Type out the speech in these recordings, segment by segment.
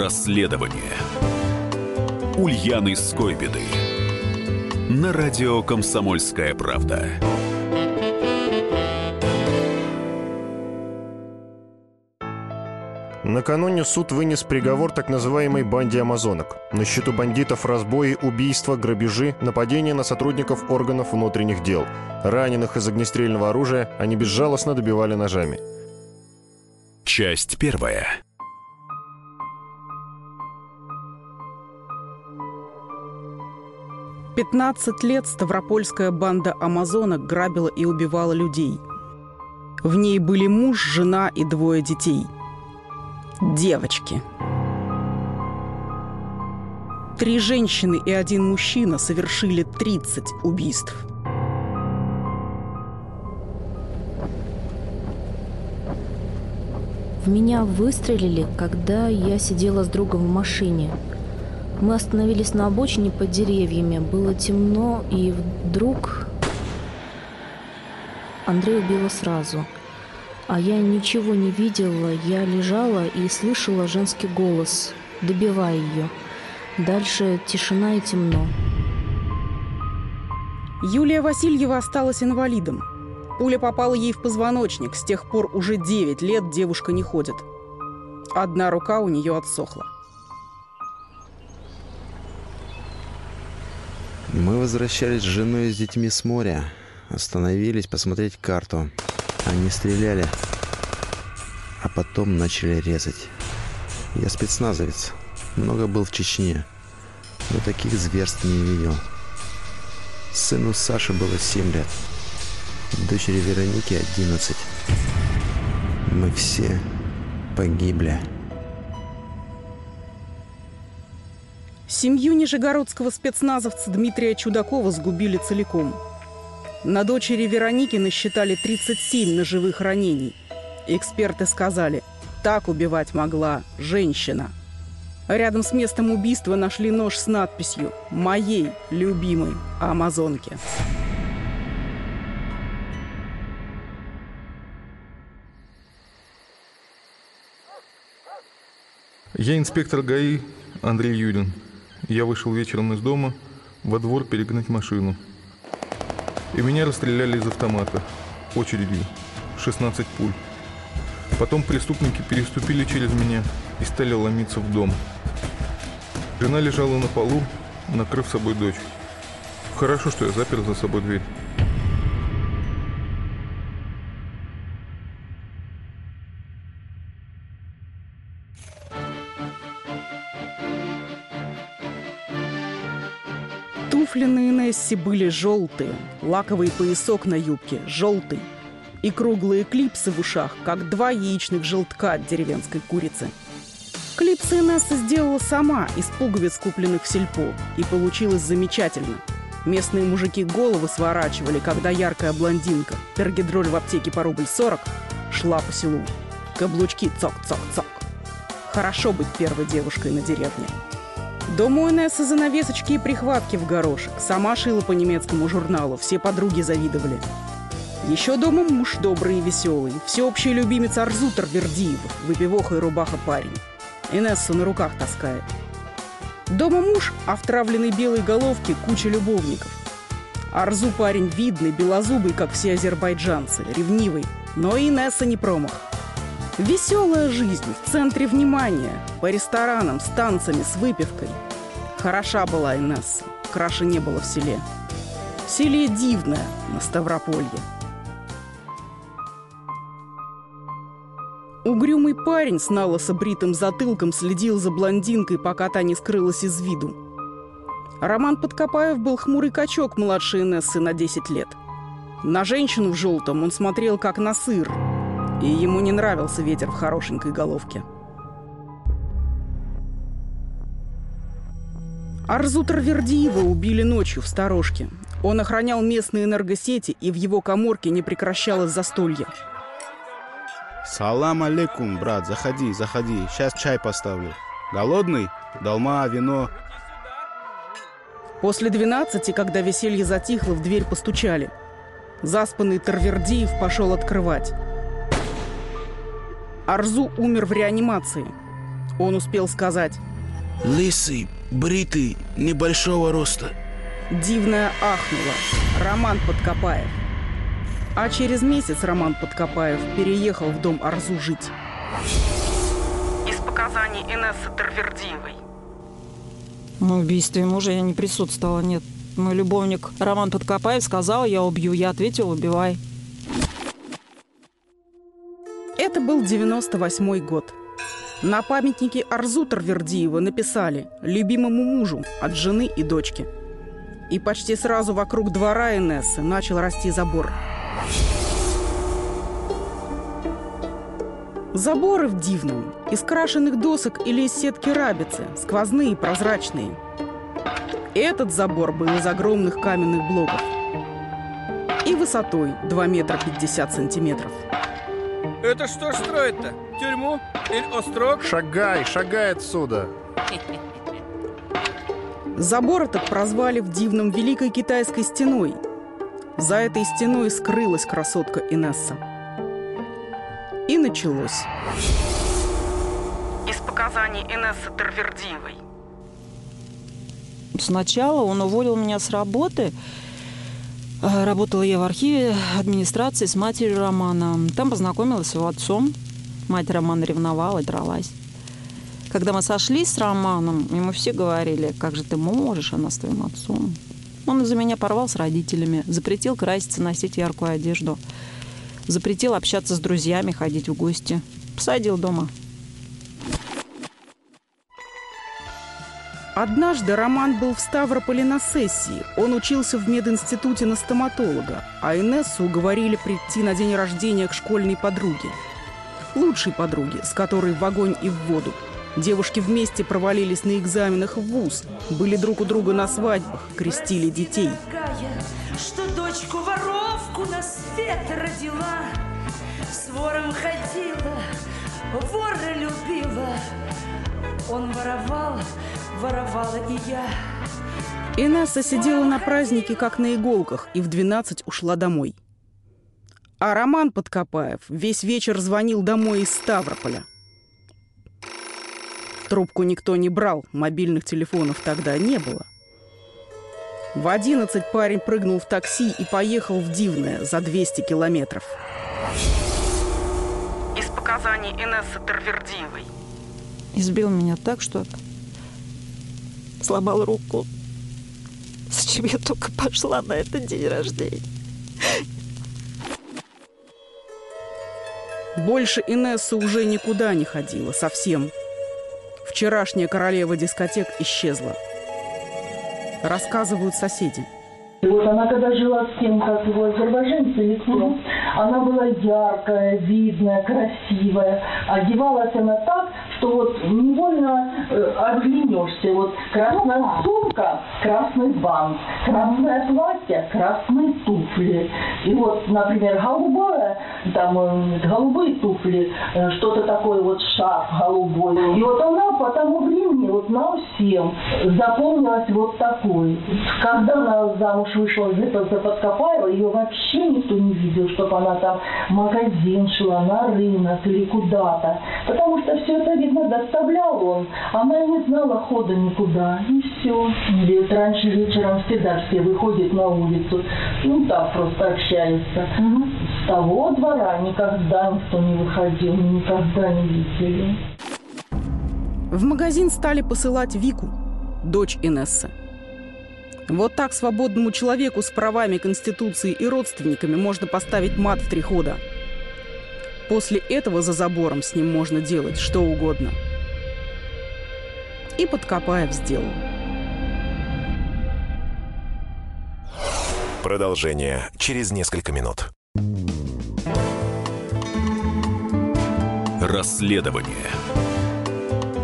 Расследование Ульяны Скойбеды На радио «Комсомольская правда» Накануне суд вынес приговор так называемой банде амазонок. На счету бандитов разбои, убийства, грабежи, нападения на сотрудников органов внутренних дел. Раненых из огнестрельного оружия они безжалостно добивали ножами. Часть первая 15 лет ставропольская банда амазонок грабила и убивала людей. В ней были муж, жена и двое детей. Девочки. Три женщины и один мужчина совершили 30 убийств. В меня выстрелили, когда я сидела с другом в машине – мы остановились на обочине под деревьями. Было темно, и вдруг Андрей убила сразу. А я ничего не видела. Я лежала и слышала женский голос, добивая ее. Дальше тишина и темно. Юлия Васильева осталась инвалидом. Пуля попала ей в позвоночник. С тех пор уже 9 лет девушка не ходит. Одна рука у нее отсохла. Мы возвращались с женой и с детьми с моря. Остановились посмотреть карту. Они стреляли, а потом начали резать. Я спецназовец. Много был в Чечне. Но таких зверств не видел. Сыну Саши было 7 лет. Дочери Вероники 11. Мы все погибли. Семью нижегородского спецназовца Дмитрия Чудакова сгубили целиком. На дочери Вероники насчитали 37 ножевых ранений. Эксперты сказали, так убивать могла женщина. Рядом с местом убийства нашли нож с надписью «Моей любимой амазонке». Я инспектор ГАИ Андрей Юрин. Я вышел вечером из дома во двор перегнать машину. И меня расстреляли из автомата. Очередью. 16 пуль. Потом преступники переступили через меня и стали ломиться в дом. Жена лежала на полу, накрыв собой дочь. Хорошо, что я запер за собой дверь. Инессе были желтые, лаковый поясок на юбке желтый и круглые клипсы в ушах, как два яичных желтка от деревенской курицы. Клипсы Инесса сделала сама из пуговиц, купленных в сельпо, и получилось замечательно. Местные мужики головы сворачивали, когда яркая блондинка, пергидроль в аптеке по рубль 40, шла по селу. Каблучки цок-цок-цок. Хорошо быть первой девушкой на деревне. Дома у Инессы занавесочки и прихватки в горошек. Сама шила по немецкому журналу, все подруги завидовали. Еще дома муж добрый и веселый, всеобщий любимец Арзутер Вердиев, выпивоха и рубаха парень. Инессу на руках таскает. Дома муж, а в травленной белой головке куча любовников. Арзу парень видный, белозубый, как все азербайджанцы, ревнивый. Но Инесса не промах. Веселая жизнь в центре внимания, по ресторанам, с танцами, с выпивкой. Хороша была Инесса, краше не было в селе. Селе дивное на Ставрополье. Угрюмый парень с налысо бритым затылком следил за блондинкой, пока та не скрылась из виду. Роман Подкопаев был хмурый качок младшей Инессы на 10 лет. На женщину в желтом он смотрел как на сыр – и ему не нравился ветер в хорошенькой головке. Арзутер Вердиева убили ночью в сторожке. Он охранял местные энергосети, и в его коморке не прекращалось застолье. Салам алейкум, брат, заходи, заходи, сейчас чай поставлю. Голодный? Долма, вино. После двенадцати, когда веселье затихло, в дверь постучали. Заспанный Тарвердиев пошел открывать. Арзу умер в реанимации. Он успел сказать. Лысый, бритый, небольшого роста. Дивная ахнула. Роман Подкопаев. А через месяц Роман Подкопаев переехал в дом Арзу жить. Из показаний Инессы Тервердиевой. На убийстве мужа я не присутствовала, нет. Мой любовник Роман Подкопаев сказал, я убью. Я ответил, убивай. Это был 98 год. На памятнике Арзу Тарвердиева написали «Любимому мужу» от жены и дочки. И почти сразу вокруг двора Инессы начал расти забор. Заборы в Дивном, из крашенных досок или из сетки рабицы, сквозные, прозрачные. Этот забор был из огромных каменных блоков. И высотой 2 метра 50 сантиметров. Это что ж строит-то? Тюрьму? Или острог? Шагай, шагай отсюда. Забор этот прозвали в Дивном Великой Китайской стеной. За этой стеной скрылась красотка Инесса. И началось. Из показаний Инессы Тервердиевой. Сначала он уволил меня с работы. Э, Работала я в архиве администрации с матерью Романа. Там познакомилась с его отцом. Мать Романа ревновала и дралась. Когда мы сошлись с Романом, ему все говорили, как же ты можешь, она с твоим отцом. Он из-за меня порвал с родителями, запретил краситься, носить яркую одежду, запретил общаться с друзьями, ходить в гости. Посадил дома. Однажды Роман был в Ставрополе на сессии. Он учился в мединституте на стоматолога, а Инессу уговорили прийти на день рождения к школьной подруге. Лучшей подруге, с которой в огонь и в воду. Девушки вместе провалились на экзаменах в ВУЗ, были друг у друга на свадьбах, крестили детей. Что дочку воровку на свет родила, с вором ходила, вора любила. Он воровал, воровала и я. Инесса сидела на празднике как на иголках и в 12 ушла домой. А Роман Подкопаев весь вечер звонил домой из Ставрополя. Трубку никто не брал, мобильных телефонов тогда не было. В 11 парень прыгнул в такси и поехал в Дивное за 200 километров. Из показаний Инессы Тервердиевой. Избил меня так, что сломал руку. Зачем я только пошла на этот день рождения? Больше Инесса уже никуда не ходила, совсем. Вчерашняя королева дискотек исчезла. Рассказывают соседи. И вот она когда жила с тем, как его азербайджанцы лицо, она была яркая, видная, красивая. Одевалась она так, что вот невольно э, оглянешься. Вот красная сумка, красный бант, красное платье, красные туфли. И вот, например, голубое, там э, голубые туфли, э, что-то такое вот шарф голубой. И вот она по тому времени вот нам всем запомнилась вот такой. Когда она замуж вышла за за Подкопаева, ее вообще никто не видел, чтобы она там в магазин шла, на рынок или куда-то. Потому что все это, видно, доставлял он. Она не знала хода никуда. И все. Или вот раньше вечером всегда все выходят на улицу. Ну, так просто общаются. С того двора никогда никто не выходил, никогда не видели. В магазин стали посылать Вику, дочь Инессы. Вот так свободному человеку с правами Конституции и родственниками можно поставить мат в три хода. После этого за забором с ним можно делать что угодно. И Подкопаев сделал. Продолжение через несколько минут. Расследование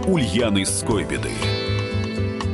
Ульяны Скойбеды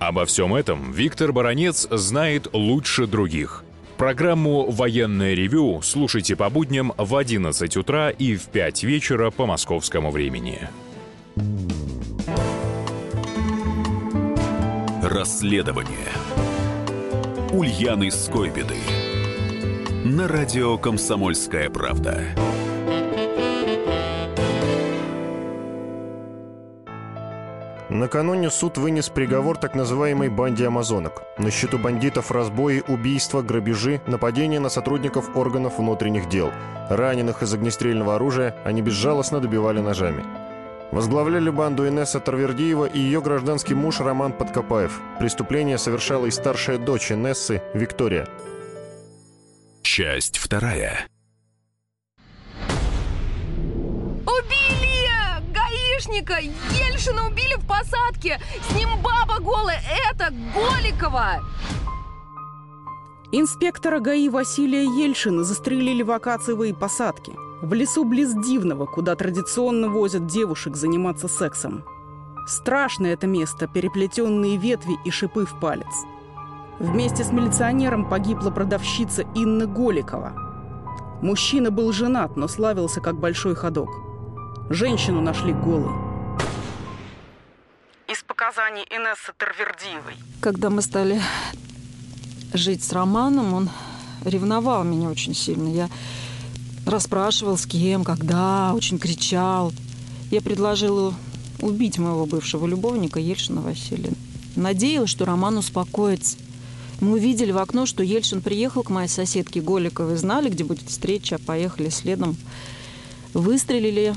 Обо всем этом Виктор Баранец знает лучше других. Программу «Военное ревю» слушайте по будням в 11 утра и в 5 вечера по московскому времени. Расследование Ульяны Скойбеды на радио «Комсомольская правда». Накануне суд вынес приговор так называемой банде амазонок. На счету бандитов разбои, убийства, грабежи, нападения на сотрудников органов внутренних дел. Раненых из огнестрельного оружия они безжалостно добивали ножами. Возглавляли банду Инесса Тарвердиева и ее гражданский муж Роман Подкопаев. Преступление совершала и старшая дочь Инессы Виктория. Часть вторая. Гаишника! Ельшина убили в посадке! С ним баба голая! Это Голикова! Инспектора ГАИ Василия Ельшина застрелили в Акациевой посадке. В лесу близ Дивного, куда традиционно возят девушек заниматься сексом. Страшное это место, переплетенные ветви и шипы в палец. Вместе с милиционером погибла продавщица Инна Голикова. Мужчина был женат, но славился как большой ходок. Женщину нашли голой. Из показаний Инессы Тарвердиевой. Когда мы стали жить с Романом, он ревновал меня очень сильно. Я расспрашивал, с кем, когда, очень кричал. Я предложила убить моего бывшего любовника Ельшина Василия. Надеялась, что Роман успокоится. Мы увидели в окно, что Ельшин приехал к моей соседке Голиковой, знали, где будет встреча, поехали следом. Выстрелили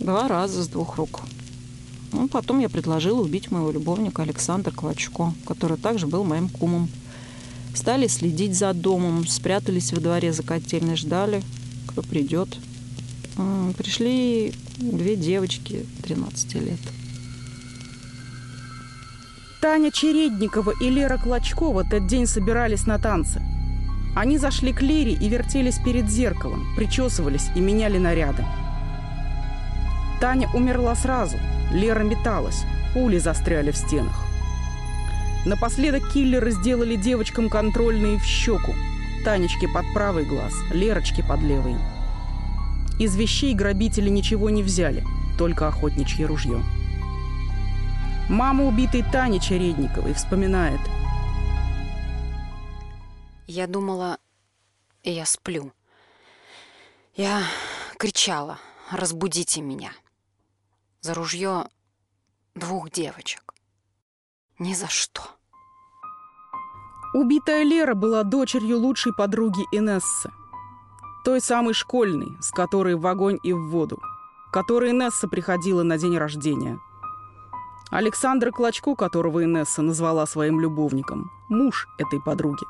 Два раза с двух рук. Ну, потом я предложила убить моего любовника Александра Клочко, который также был моим кумом. Стали следить за домом, спрятались во дворе за котельной, ждали, кто придет. Пришли две девочки 13 лет. Таня Чередникова и Лера Клочкова тот день собирались на танцы. Они зашли к Лере и вертелись перед зеркалом, причесывались и меняли наряды. Таня умерла сразу. Лера металась. Пули застряли в стенах. Напоследок киллеры сделали девочкам контрольные в щеку. Танечке под правый глаз, Лерочке под левый. Из вещей грабители ничего не взяли, только охотничье ружье. Мама убитой Тани Чередниковой вспоминает. Я думала, я сплю. Я кричала, разбудите меня за ружье двух девочек. Ни за что. Убитая Лера была дочерью лучшей подруги Инессы. Той самой школьной, с которой в огонь и в воду. Которой Инесса приходила на день рождения. Александра Клочко, которого Инесса назвала своим любовником, муж этой подруги.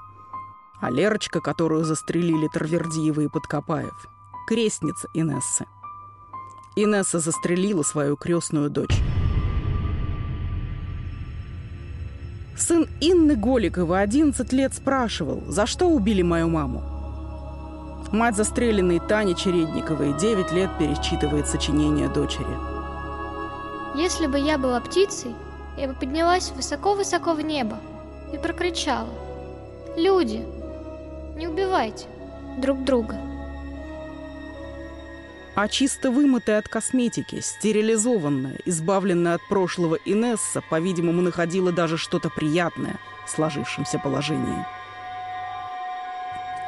А Лерочка, которую застрелили Тарвердиева и Подкопаев, крестница Инессы – Инесса застрелила свою крестную дочь. Сын Инны Голиковой 11 лет спрашивал, за что убили мою маму. Мать застреленной Тани Чередниковой 9 лет перечитывает сочинение дочери. Если бы я была птицей, я бы поднялась высоко-высоко в небо и прокричала. Люди, не убивайте друг друга а чисто вымытая от косметики, стерилизованная, избавленная от прошлого Инесса, по-видимому, находила даже что-то приятное в сложившемся положении.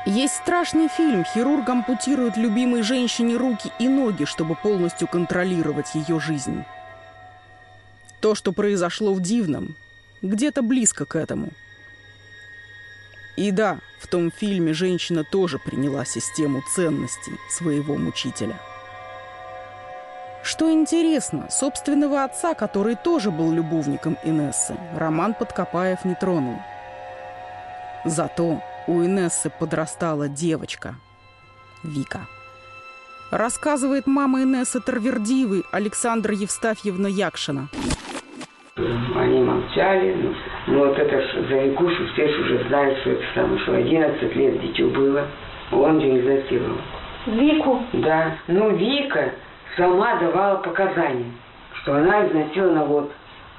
Есть страшный фильм. Хирург ампутирует любимой женщине руки и ноги, чтобы полностью контролировать ее жизнь. То, что произошло в Дивном, где-то близко к этому. И да, в том фильме женщина тоже приняла систему ценностей своего мучителя – что интересно, собственного отца, который тоже был любовником Инессы, Роман Подкопаев не тронул. Зато у Инессы подрастала девочка Вика. Рассказывает мама Инессы Тарвердиевой Александра Евстафьевна Якшина. Они молчали, ну, ну вот это ж за Викушу все ж уже знают, что это самое, что 11 лет дитю было. Он ее изнасиловал. Вику? Да. Ну, Вика, сама давала показания, что она изнасилована вот.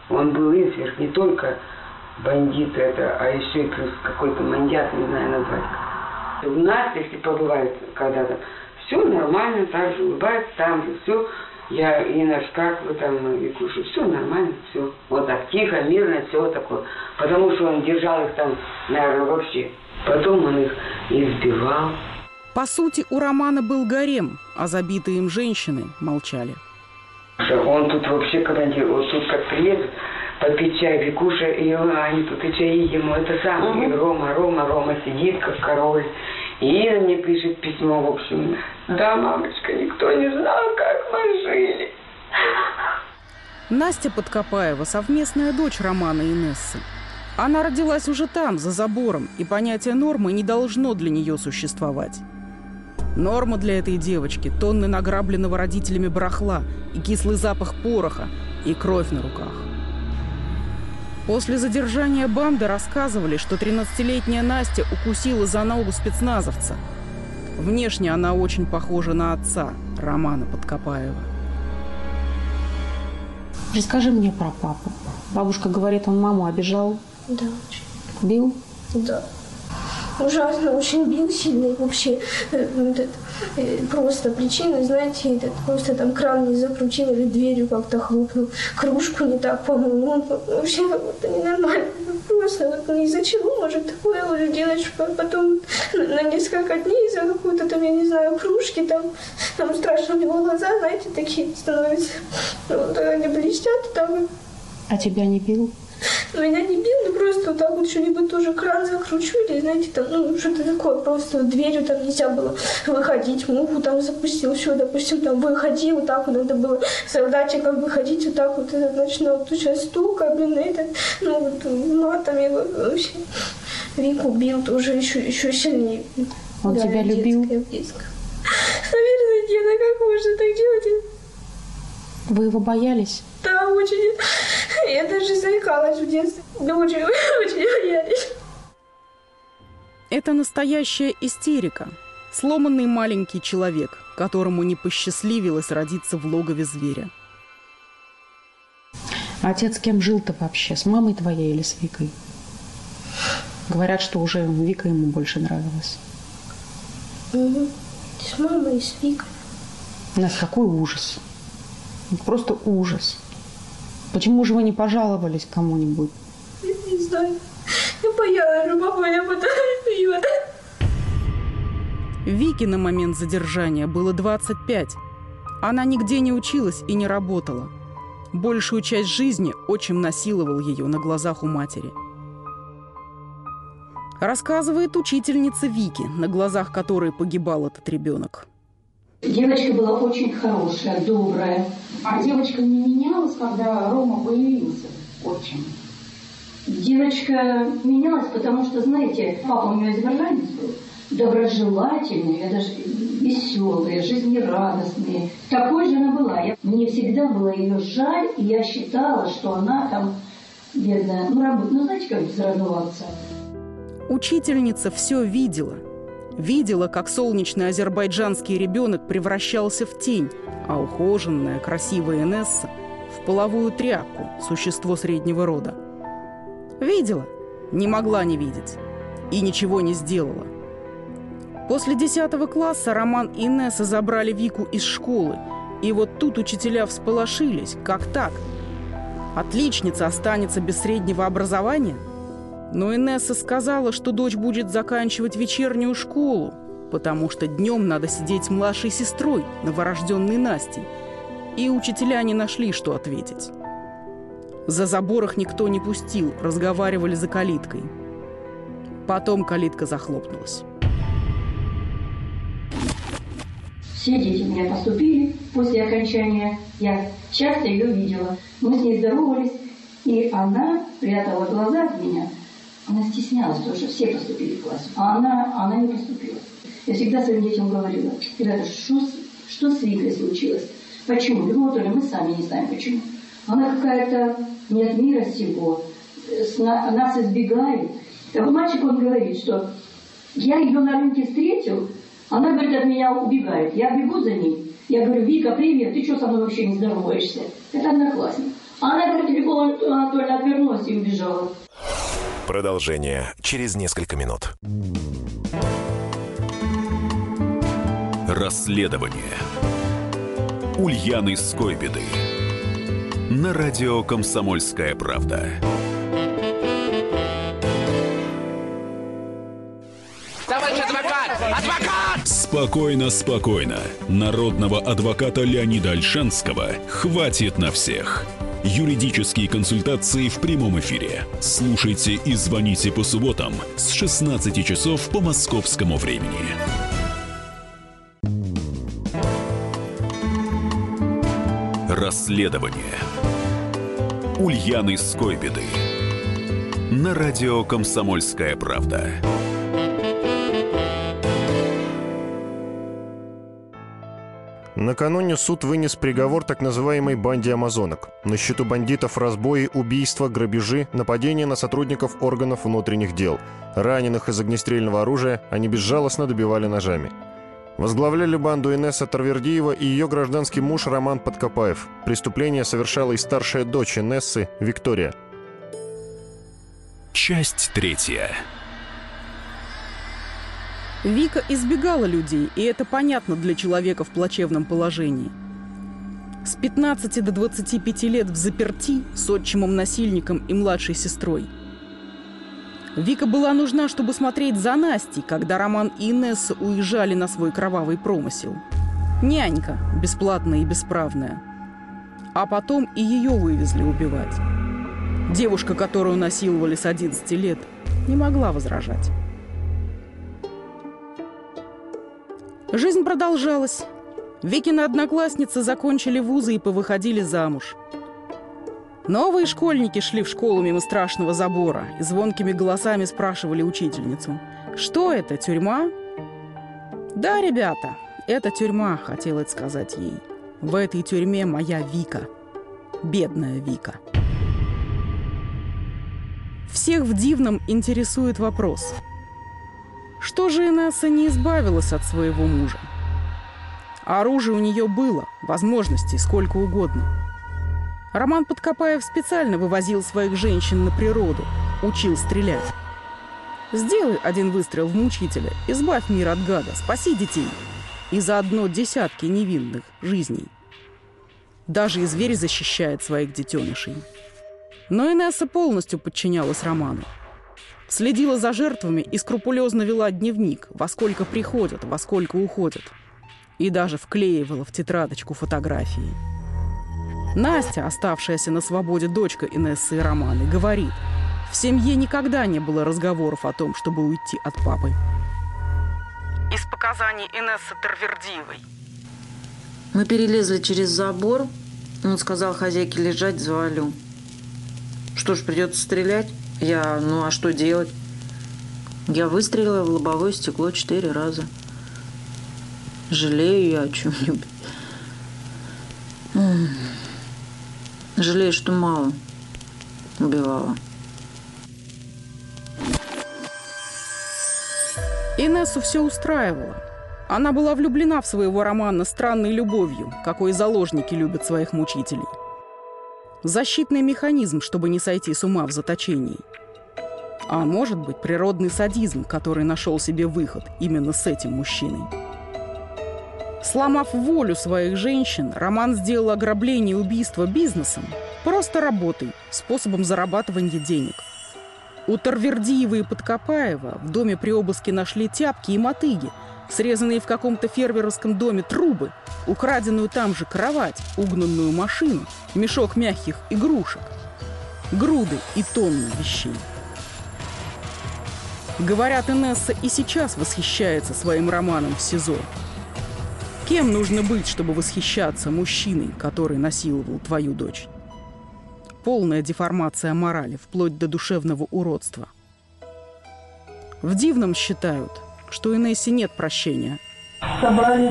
Он был изверг не только бандит это, а еще и плюс какой-то мандят, не знаю назвать. У нас, если побывает когда-то, все нормально, так же улыбается, там же все. Я и наш как вы там, и кушаю, все нормально, все. Вот так тихо, мирно, все такое. Потому что он держал их там, наверное, вообще. Потом он их избивал. По сути, у Романа был гарем, а забитые им женщины молчали. Он тут вообще командир, вот тут как приедет, попить чай, Викуша, и они тут и чаи ему, это самое, и Рома, Рома, Рома сидит, как король. И Ира мне пишет письмо, в общем, да, мамочка, никто не знал, как мы жили. Настя Подкопаева – совместная дочь Романа и Инессы. Она родилась уже там, за забором, и понятие нормы не должно для нее существовать. Норма для этой девочки – тонны награбленного родителями барахла и кислый запах пороха, и кровь на руках. После задержания банды рассказывали, что 13-летняя Настя укусила за ногу спецназовца. Внешне она очень похожа на отца, Романа Подкопаева. Расскажи мне про папу. Бабушка говорит, он маму обижал. Да. Бил? Да. Ужасно, очень бил сильно и вообще э, этот, э, просто причина, знаете, этот, просто там кран не закрутил или дверью как-то хлопнул, кружку не так помыл, ну, вообще как-то ненормально. Просто вот ну, из-за чего может такое уже делать, что потом на несколько дней из-за какой-то там, я не знаю, кружки там, там страшно у него глаза, знаете, такие становятся, вот они блестят там. А тебя не бил? Меня не бил, но просто вот так вот что-нибудь тоже кран закручу или, знаете, там, ну, что-то такое, просто дверью там нельзя было выходить, муху там запустил, все, допустим, там выходи, вот так вот надо было солдатиком выходить, вот так вот, это начинал вот сейчас стука, блин, это, ну, вот матами вообще. Вику бил тоже еще, еще сильнее. Он да, тебя любил? Наверное, деда, как можно так делать? Вы его боялись? Да, очень. Я даже заикалась в детстве. Да очень, очень боялись. Это настоящая истерика. Сломанный маленький человек, которому не посчастливилось родиться в логове зверя. А отец с кем жил-то вообще? С мамой твоей или с Викой? Говорят, что уже Вика ему больше нравилась. Угу. С мамой и с Викой. У нас какой ужас. Просто ужас. Почему же вы не пожаловались кому-нибудь? Я не знаю. Я боялась, что папа меня потом бьет. Вике на момент задержания было 25. Она нигде не училась и не работала. Большую часть жизни отчим насиловал ее на глазах у матери. Рассказывает учительница Вики, на глазах которой погибал этот ребенок. Девочка была очень хорошая, добрая. А девочка не менялась, когда Рома появился очень. Девочка менялась, потому что, знаете, папа у нее изображенец был, доброжелательный, я даже веселая, жизнерадостная. Такой же она была. Я, мне всегда было ее жаль, и я считала, что она там, бедная, ну, работает, ну, знаете, как без родного отца. Учительница все видела. Видела, как солнечный азербайджанский ребенок превращался в тень, а ухоженная, красивая Инесса – в половую тряпку, существо среднего рода. Видела, не могла не видеть. И ничего не сделала. После 10 класса Роман и Инесса забрали Вику из школы. И вот тут учителя всполошились. Как так? Отличница останется без среднего образования? Но Инесса сказала, что дочь будет заканчивать вечернюю школу, потому что днем надо сидеть с младшей сестрой, новорожденной Настей. И учителя не нашли, что ответить. За забор их никто не пустил, разговаривали за калиткой. Потом калитка захлопнулась. Все дети у меня поступили после окончания. Я часто ее видела. Мы с ней здоровались, и она прятала глаза от меня. Она стеснялась, потому что все поступили в класс, а она, она не поступила. Я всегда своим детям говорила, ребята, что, что с Викой случилось? Почему? Ну, то ли мы сами не знаем почему. Она какая-то не от мира сего, нас избегает. Так мальчик, он говорит, что я ее на рынке встретил, она, говорит, от меня убегает. Я бегу за ней. Я говорю, Вика, привет, ты что со мной вообще не здороваешься? Это одноклассник. А она, говорит, Любовь Анатольевна отвернулась и убежала. Продолжение через несколько минут. Расследование Ульяны Скойбеды на радио «Комсомольская правда». Товарищ адвокат! Адвокат! Спокойно, спокойно. Народного адвоката Леонида Альшанского хватит на всех. Юридические консультации в прямом эфире. Слушайте и звоните по субботам с 16 часов по московскому времени. Расследование Ульяны Скойбеды на радио «Комсомольская правда». Накануне суд вынес приговор так называемой банде амазонок. На счету бандитов разбои, убийства, грабежи, нападения на сотрудников органов внутренних дел. Раненых из огнестрельного оружия они безжалостно добивали ножами. Возглавляли банду Инесса Тарвердиева и ее гражданский муж Роман Подкопаев. Преступление совершала и старшая дочь Инессы Виктория. Часть третья. Вика избегала людей, и это понятно для человека в плачевном положении. С 15 до 25 лет в заперти с отчимом-насильником и младшей сестрой. Вика была нужна, чтобы смотреть за Настей, когда Роман и Инесса уезжали на свой кровавый промысел. Нянька, бесплатная и бесправная. А потом и ее вывезли убивать. Девушка, которую насиловали с 11 лет, не могла возражать. Жизнь продолжалась. Викины одноклассницы закончили вузы и повыходили замуж. Новые школьники шли в школу мимо страшного забора и звонкими голосами спрашивали учительницу. «Что это, тюрьма?» «Да, ребята, это тюрьма», — хотелось сказать ей. «В этой тюрьме моя Вика. Бедная Вика». Всех в Дивном интересует вопрос. Что же Инесса не избавилась от своего мужа? Оружие у нее было, возможностей сколько угодно. Роман Подкопаев специально вывозил своих женщин на природу, учил стрелять. Сделай один выстрел в мучителя, избавь мир от гада, спаси детей. И заодно десятки невинных жизней. Даже и зверь защищает своих детенышей. Но Инесса полностью подчинялась Роману. Следила за жертвами и скрупулезно вела дневник, во сколько приходят, во сколько уходят. И даже вклеивала в тетрадочку фотографии. Настя, оставшаяся на свободе дочка Инессы и Романы, говорит, в семье никогда не было разговоров о том, чтобы уйти от папы. Из показаний Инессы Тервердиевой. Мы перелезли через забор. Он сказал хозяйке лежать, завалю. Что ж, придется стрелять? Я, ну а что делать? Я выстрелила в лобовое стекло четыре раза. Жалею я о чем-нибудь. Жалею, что мало убивала. Инессу все устраивало. Она была влюблена в своего романа странной любовью, какой заложники любят своих мучителей. Защитный механизм, чтобы не сойти с ума в заточении. А может быть, природный садизм, который нашел себе выход именно с этим мужчиной. Сломав волю своих женщин, Роман сделал ограбление и убийство бизнесом, просто работой, способом зарабатывания денег. У Тарвердиева и Подкопаева в доме при обыске нашли тяпки и мотыги, срезанные в каком-то фермерском доме трубы, украденную там же кровать, угнанную машину, мешок мягких игрушек, груды и тонны вещей. Говорят, Инесса и сейчас восхищается своим романом в СИЗО. Кем нужно быть, чтобы восхищаться мужчиной, который насиловал твою дочь? Полная деформация морали, вплоть до душевного уродства. В Дивном считают, что Инессе нет прощения. Собрали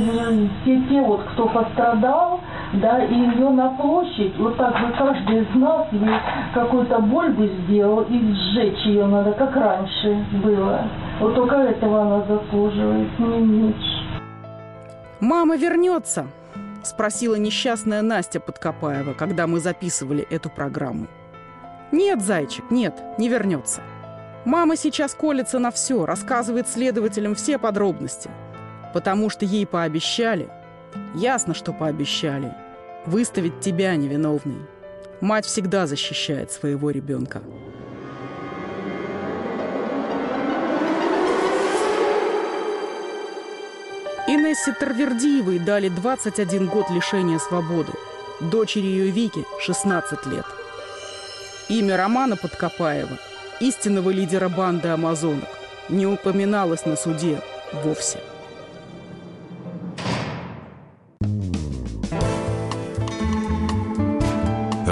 все те, вот, кто пострадал, да, и ее на площадь, вот так бы каждый из нас ей какую-то боль бы сделал, и сжечь ее надо, как раньше было. Вот только этого она заслуживает, не меньше. «Мама вернется?» – спросила несчастная Настя Подкопаева, когда мы записывали эту программу. «Нет, зайчик, нет, не вернется. Мама сейчас колется на все, рассказывает следователям все подробности. Потому что ей пообещали, ясно, что пообещали, выставить тебя невиновной. Мать всегда защищает своего ребенка. Инессе Тарвердиевой дали 21 год лишения свободы. Дочери ее Вики 16 лет. Имя Романа Подкопаева, истинного лидера банды амазонок, не упоминалось на суде вовсе.